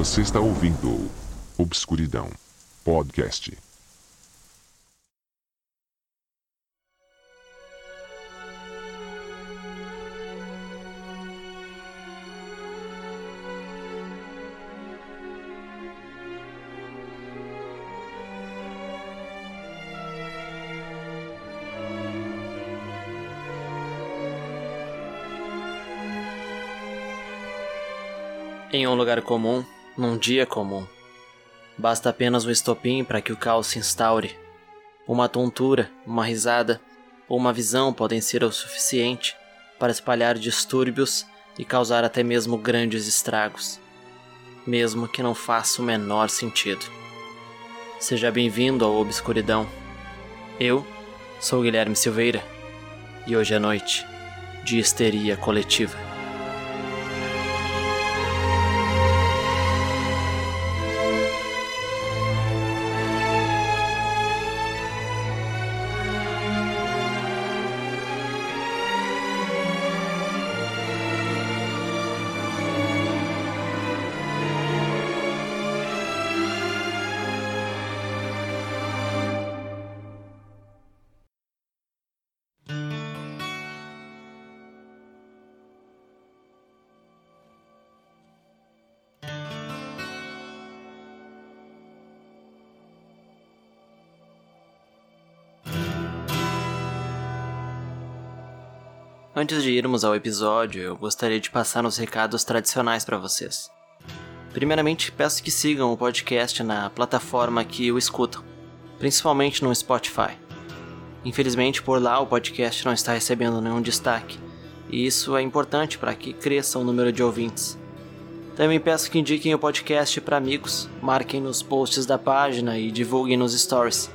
Você está ouvindo Obscuridão Podcast. Em um lugar comum, num dia comum. Basta apenas um estopim para que o caos se instaure. Uma tontura, uma risada ou uma visão podem ser o suficiente para espalhar distúrbios e causar até mesmo grandes estragos, mesmo que não faça o menor sentido. Seja bem-vindo ao Obscuridão. Eu sou Guilherme Silveira e hoje é noite de histeria coletiva. Antes de irmos ao episódio, eu gostaria de passar os recados tradicionais para vocês. Primeiramente, peço que sigam o podcast na plataforma que o escutam, principalmente no Spotify. Infelizmente, por lá o podcast não está recebendo nenhum destaque, e isso é importante para que cresça o número de ouvintes. Também peço que indiquem o podcast para amigos, marquem nos posts da página e divulguem nos stories.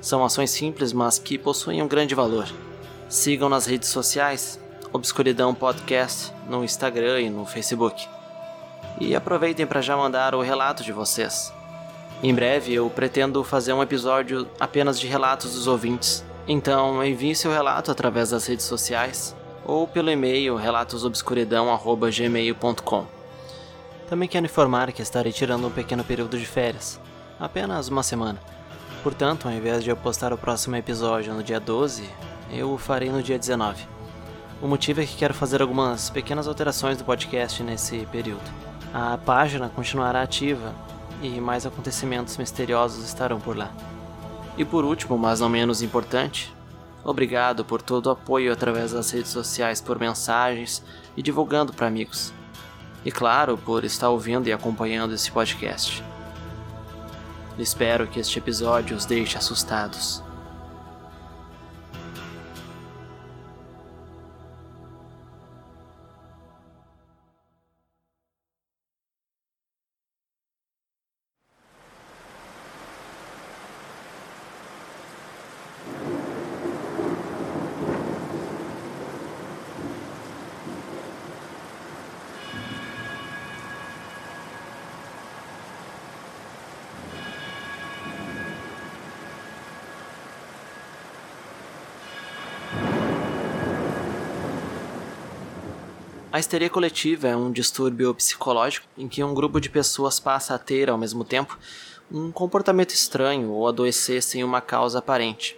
São ações simples, mas que possuem um grande valor. Sigam nas redes sociais, Obscuridão Podcast, no Instagram e no Facebook. E aproveitem para já mandar o relato de vocês. Em breve eu pretendo fazer um episódio apenas de relatos dos ouvintes. Então envie seu relato através das redes sociais ou pelo e-mail relatosobscuridão@gmail.com. Também quero informar que estarei tirando um pequeno período de férias, apenas uma semana. Portanto, ao invés de eu postar o próximo episódio no dia 12, eu o farei no dia 19. O motivo é que quero fazer algumas pequenas alterações do podcast nesse período. A página continuará ativa e mais acontecimentos misteriosos estarão por lá. E por último, mas não menos importante, obrigado por todo o apoio através das redes sociais por mensagens e divulgando para amigos. E claro, por estar ouvindo e acompanhando esse podcast. Espero que este episódio os deixe assustados. A histeria coletiva é um distúrbio psicológico em que um grupo de pessoas passa a ter, ao mesmo tempo, um comportamento estranho ou adoecer sem uma causa aparente.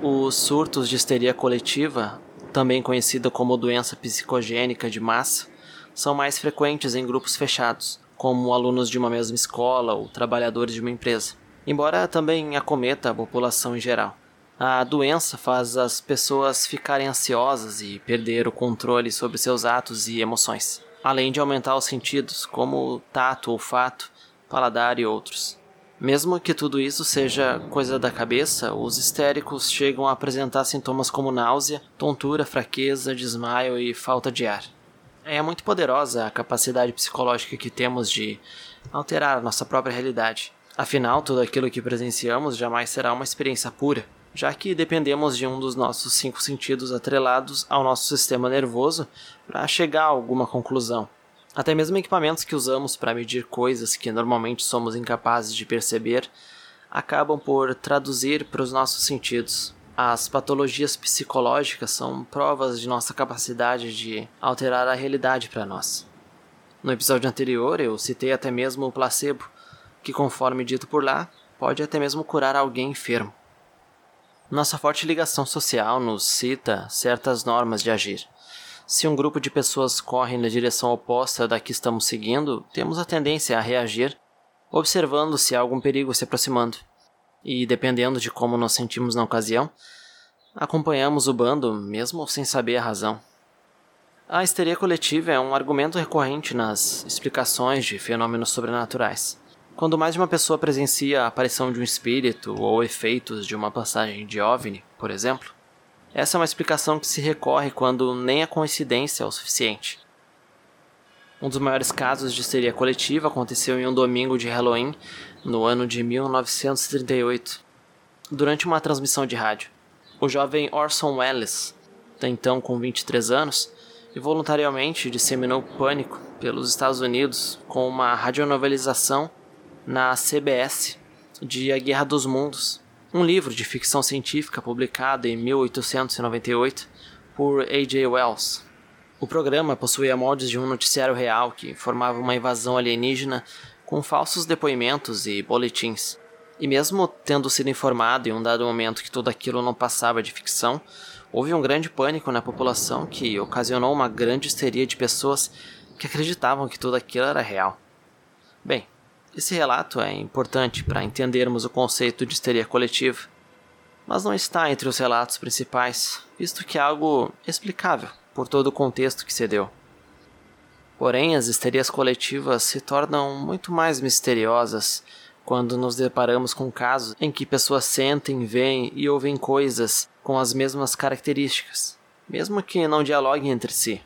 Os surtos de histeria coletiva, também conhecida como doença psicogênica de massa, são mais frequentes em grupos fechados, como alunos de uma mesma escola ou trabalhadores de uma empresa, embora também acometa a população em geral. A doença faz as pessoas ficarem ansiosas e perder o controle sobre seus atos e emoções, além de aumentar os sentidos, como tato, olfato, paladar e outros. Mesmo que tudo isso seja coisa da cabeça, os histéricos chegam a apresentar sintomas como náusea, tontura, fraqueza, desmaio e falta de ar. É muito poderosa a capacidade psicológica que temos de alterar a nossa própria realidade. Afinal, tudo aquilo que presenciamos jamais será uma experiência pura já que dependemos de um dos nossos cinco sentidos atrelados ao nosso sistema nervoso para chegar a alguma conclusão. Até mesmo equipamentos que usamos para medir coisas que normalmente somos incapazes de perceber acabam por traduzir para os nossos sentidos. As patologias psicológicas são provas de nossa capacidade de alterar a realidade para nós. No episódio anterior eu citei até mesmo o placebo, que, conforme dito por lá, pode até mesmo curar alguém enfermo. Nossa forte ligação social nos cita certas normas de agir. Se um grupo de pessoas corre na direção oposta da que estamos seguindo, temos a tendência a reagir, observando se há algum perigo se aproximando. E dependendo de como nos sentimos na ocasião, acompanhamos o bando mesmo sem saber a razão. A histeria coletiva é um argumento recorrente nas explicações de fenômenos sobrenaturais. Quando mais de uma pessoa presencia a aparição de um espírito ou efeitos de uma passagem de OVNI, por exemplo, essa é uma explicação que se recorre quando nem a coincidência é o suficiente. Um dos maiores casos de histeria coletiva aconteceu em um domingo de Halloween, no ano de 1938, durante uma transmissão de rádio. O jovem Orson Welles, então com 23 anos, voluntariamente disseminou pânico pelos Estados Unidos com uma radionovelização na CBS de A Guerra dos Mundos, um livro de ficção científica publicado em 1898 por A.J. Wells. O programa possuía moldes de um noticiário real que informava uma invasão alienígena com falsos depoimentos e boletins. E mesmo tendo sido informado em um dado momento que tudo aquilo não passava de ficção, houve um grande pânico na população que ocasionou uma grande histeria de pessoas que acreditavam que tudo aquilo era real. Bem, esse relato é importante para entendermos o conceito de histeria coletiva, mas não está entre os relatos principais, visto que é algo explicável por todo o contexto que se deu. Porém, as histerias coletivas se tornam muito mais misteriosas quando nos deparamos com casos em que pessoas sentem, veem e ouvem coisas com as mesmas características, mesmo que não dialoguem entre si.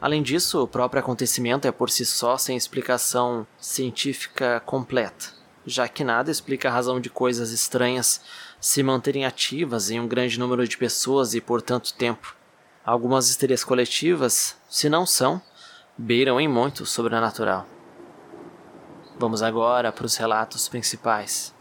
Além disso, o próprio acontecimento é por si só sem explicação científica completa, já que nada explica a razão de coisas estranhas se manterem ativas em um grande número de pessoas e por tanto tempo. Algumas histerias coletivas, se não são, beiram em muito o sobrenatural. Vamos agora para os relatos principais.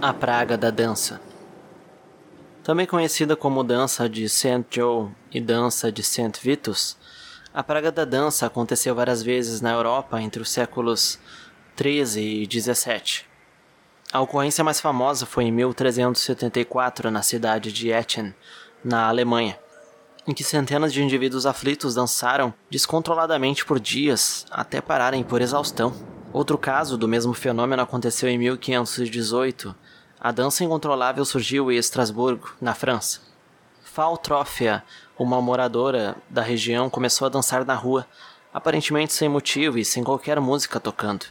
A Praga da Dança. Também conhecida como Dança de St. Joe e Dança de St. Vitus, a Praga da Dança aconteceu várias vezes na Europa entre os séculos 13 e 17. A ocorrência mais famosa foi em 1374 na cidade de Etten, na Alemanha, em que centenas de indivíduos aflitos dançaram descontroladamente por dias até pararem por exaustão. Outro caso do mesmo fenômeno aconteceu em 1518 a dança incontrolável surgiu em Estrasburgo, na França. Faltrófia, uma moradora da região, começou a dançar na rua, aparentemente sem motivo e sem qualquer música tocando.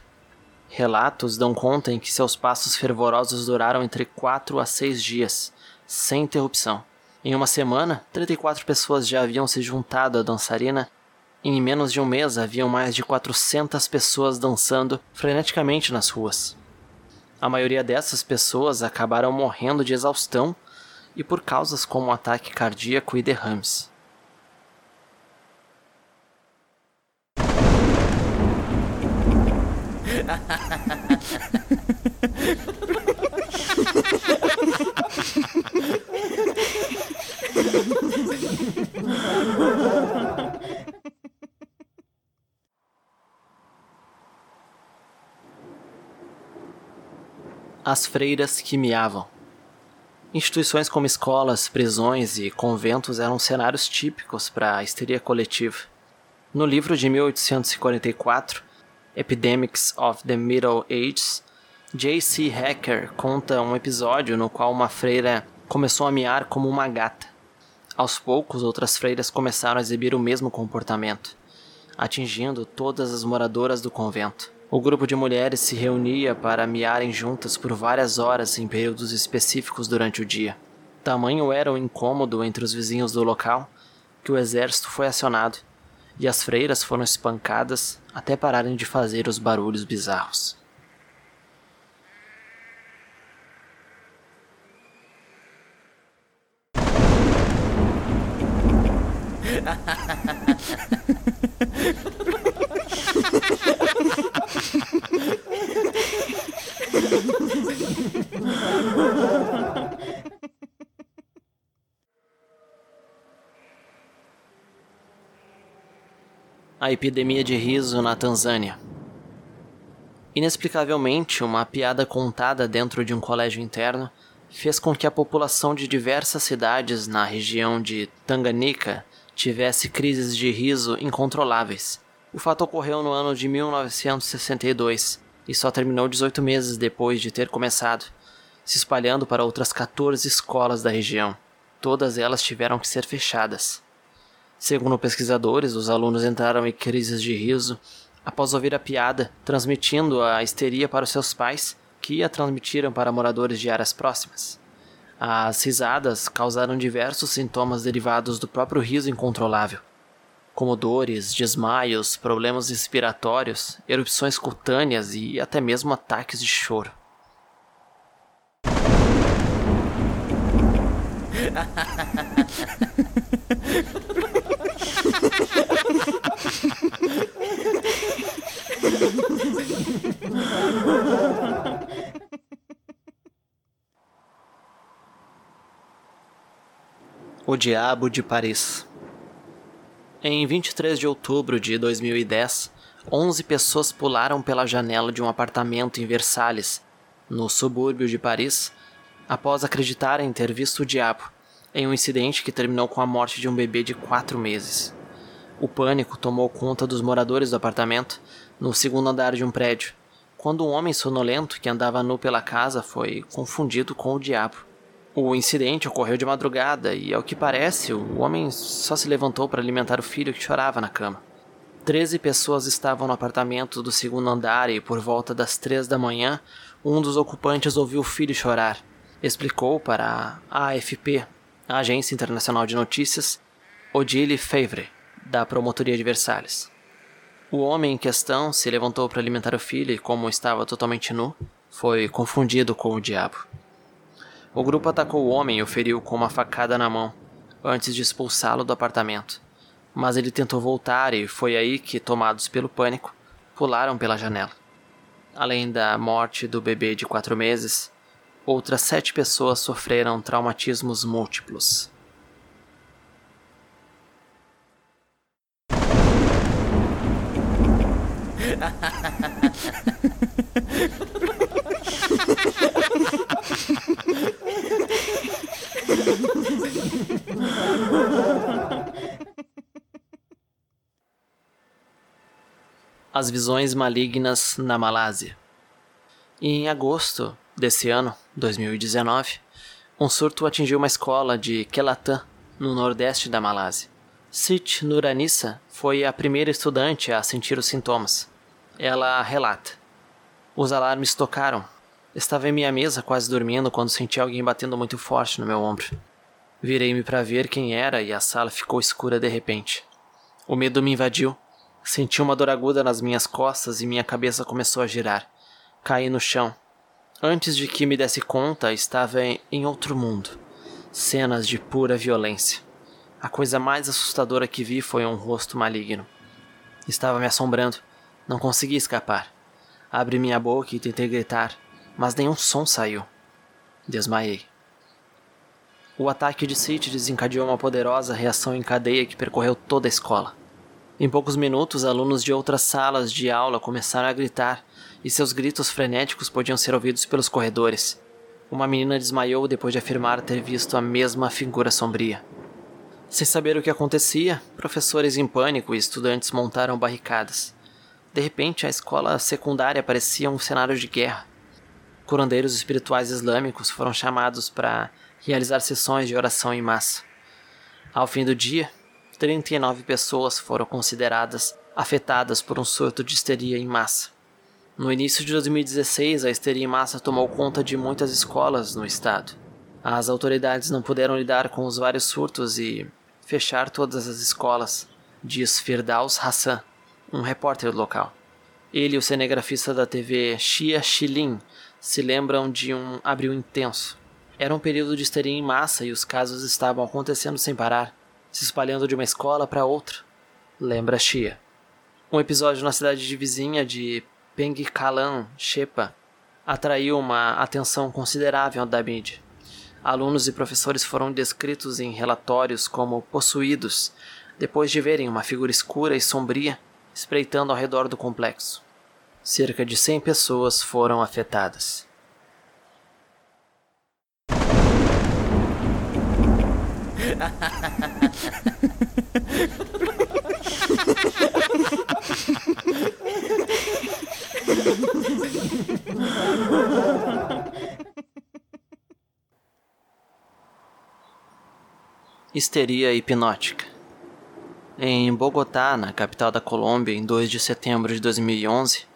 Relatos dão conta em que seus passos fervorosos duraram entre quatro a seis dias, sem interrupção. Em uma semana, 34 pessoas já haviam se juntado à dançarina e em menos de um mês haviam mais de 400 pessoas dançando freneticamente nas ruas. A maioria dessas pessoas acabaram morrendo de exaustão e por causas como ataque cardíaco e derrames. As freiras que miavam. Instituições como escolas, prisões e conventos eram cenários típicos para a histeria coletiva. No livro de 1844, Epidemics of the Middle Ages, J.C. Hacker conta um episódio no qual uma freira começou a miar como uma gata. Aos poucos, outras freiras começaram a exibir o mesmo comportamento. Atingindo todas as moradoras do convento. O grupo de mulheres se reunia para miarem juntas por várias horas em períodos específicos durante o dia. Tamanho era o incômodo entre os vizinhos do local que o exército foi acionado e as freiras foram espancadas até pararem de fazer os barulhos bizarros. A epidemia de riso na Tanzânia. Inexplicavelmente, uma piada contada dentro de um colégio interno fez com que a população de diversas cidades na região de Tanganyika tivesse crises de riso incontroláveis. O fato ocorreu no ano de 1962 e só terminou 18 meses depois de ter começado, se espalhando para outras 14 escolas da região. Todas elas tiveram que ser fechadas. Segundo pesquisadores, os alunos entraram em crises de riso após ouvir a piada, transmitindo a histeria para os seus pais, que a transmitiram para moradores de áreas próximas. As risadas causaram diversos sintomas derivados do próprio riso incontrolável, como dores, desmaios, problemas respiratórios, erupções cutâneas e até mesmo ataques de choro. O Diabo de Paris. Em 23 de outubro de 2010, 11 pessoas pularam pela janela de um apartamento em Versalhes, no subúrbio de Paris, após acreditarem ter visto o diabo, em um incidente que terminou com a morte de um bebê de 4 meses. O pânico tomou conta dos moradores do apartamento, no segundo andar de um prédio, quando um homem sonolento que andava nu pela casa foi confundido com o diabo. O incidente ocorreu de madrugada e, ao que parece, o homem só se levantou para alimentar o filho que chorava na cama. Treze pessoas estavam no apartamento do segundo andar e, por volta das três da manhã, um dos ocupantes ouviu o filho chorar. Explicou para a AFP, a Agência Internacional de Notícias, Odile Favre, da Promotoria de Versalhes. O homem em questão se levantou para alimentar o filho e, como estava totalmente nu, foi confundido com o diabo. O grupo atacou o homem e o feriu com uma facada na mão, antes de expulsá-lo do apartamento. Mas ele tentou voltar e foi aí que, tomados pelo pânico, pularam pela janela. Além da morte do bebê de quatro meses, outras sete pessoas sofreram traumatismos múltiplos. As visões malignas na Malásia. Em agosto desse ano, 2019, um surto atingiu uma escola de Kelatan, no nordeste da Malásia. Sit Nuranissa foi a primeira estudante a sentir os sintomas. Ela relata: Os alarmes tocaram. Estava em minha mesa quase dormindo quando senti alguém batendo muito forte no meu ombro. Virei-me para ver quem era e a sala ficou escura de repente. O medo me invadiu Senti uma dor aguda nas minhas costas e minha cabeça começou a girar. Caí no chão. Antes de que me desse conta, estava em outro mundo. Cenas de pura violência. A coisa mais assustadora que vi foi um rosto maligno. Estava me assombrando. Não consegui escapar. Abri minha boca e tentei gritar, mas nenhum som saiu. Desmaiei. O ataque de City desencadeou uma poderosa reação em cadeia que percorreu toda a escola. Em poucos minutos, alunos de outras salas de aula começaram a gritar, e seus gritos frenéticos podiam ser ouvidos pelos corredores. Uma menina desmaiou depois de afirmar ter visto a mesma figura sombria. Sem saber o que acontecia, professores em pânico e estudantes montaram barricadas. De repente, a escola secundária parecia um cenário de guerra. Curandeiros espirituais islâmicos foram chamados para realizar sessões de oração em massa. Ao fim do dia, 39 pessoas foram consideradas afetadas por um surto de histeria em massa. No início de 2016, a histeria em massa tomou conta de muitas escolas no estado. As autoridades não puderam lidar com os vários surtos e fechar todas as escolas, diz Firdaus Hassan, um repórter local. Ele e o cinegrafista da TV Xia Xilin se lembram de um abril intenso. Era um período de histeria em massa e os casos estavam acontecendo sem parar, se espalhando de uma escola para outra. Lembra Xia. Um episódio na cidade de vizinha de Pengkalan, Shepa, atraiu uma atenção considerável da mídia. Alunos e professores foram descritos em relatórios como possuídos depois de verem uma figura escura e sombria espreitando ao redor do complexo. Cerca de 100 pessoas foram afetadas. Histeria hipnótica. Em Bogotá, na capital da Colômbia, em 2 de setembro de 2011,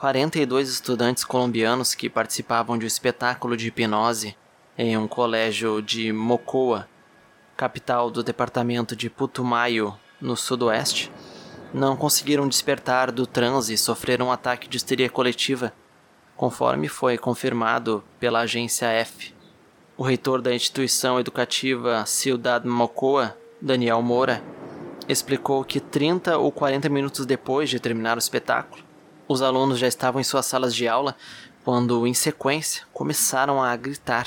42 estudantes colombianos que participavam de um espetáculo de hipnose em um colégio de Mocoa, capital do departamento de Putumayo, no sudoeste, não conseguiram despertar do transe e sofreram um ataque de histeria coletiva, conforme foi confirmado pela agência F. O reitor da instituição educativa Ciudad Mocoa, Daniel Moura, explicou que 30 ou 40 minutos depois de terminar o espetáculo, os alunos já estavam em suas salas de aula quando, em sequência, começaram a gritar.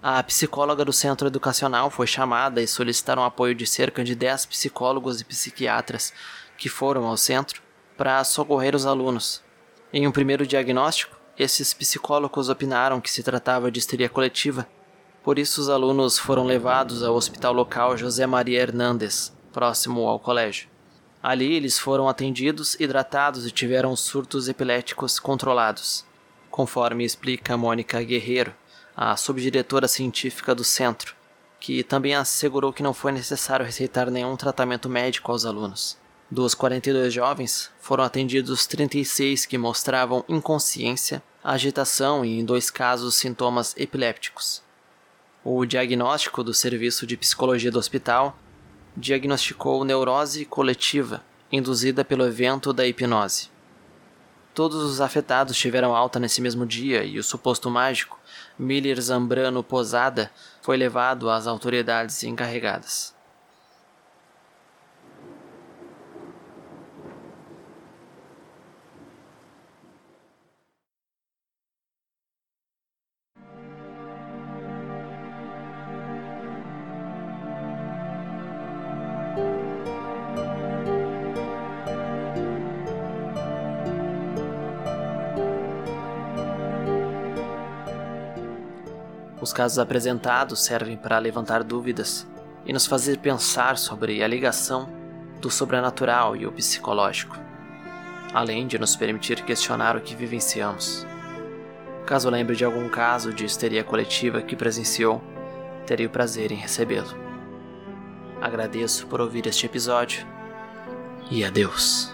A psicóloga do centro educacional foi chamada e solicitaram apoio de cerca de 10 psicólogos e psiquiatras que foram ao centro para socorrer os alunos. Em um primeiro diagnóstico, esses psicólogos opinaram que se tratava de histeria coletiva, por isso os alunos foram levados ao hospital local José Maria Hernandes, próximo ao colégio. Ali eles foram atendidos, hidratados e tiveram surtos epiléticos controlados, conforme explica Mônica Guerreiro, a subdiretora científica do centro, que também assegurou que não foi necessário receitar nenhum tratamento médico aos alunos. Dos 42 jovens, foram atendidos 36 que mostravam inconsciência, agitação e, em dois casos, sintomas epilépticos. O diagnóstico do serviço de psicologia do hospital diagnosticou neurose coletiva induzida pelo evento da hipnose. Todos os afetados tiveram alta nesse mesmo dia e o suposto mágico, Miller Zambrano Posada, foi levado às autoridades encarregadas. Os casos apresentados servem para levantar dúvidas e nos fazer pensar sobre a ligação do sobrenatural e o psicológico, além de nos permitir questionar o que vivenciamos. Caso lembre de algum caso de histeria coletiva que presenciou, terei o prazer em recebê-lo. Agradeço por ouvir este episódio e adeus.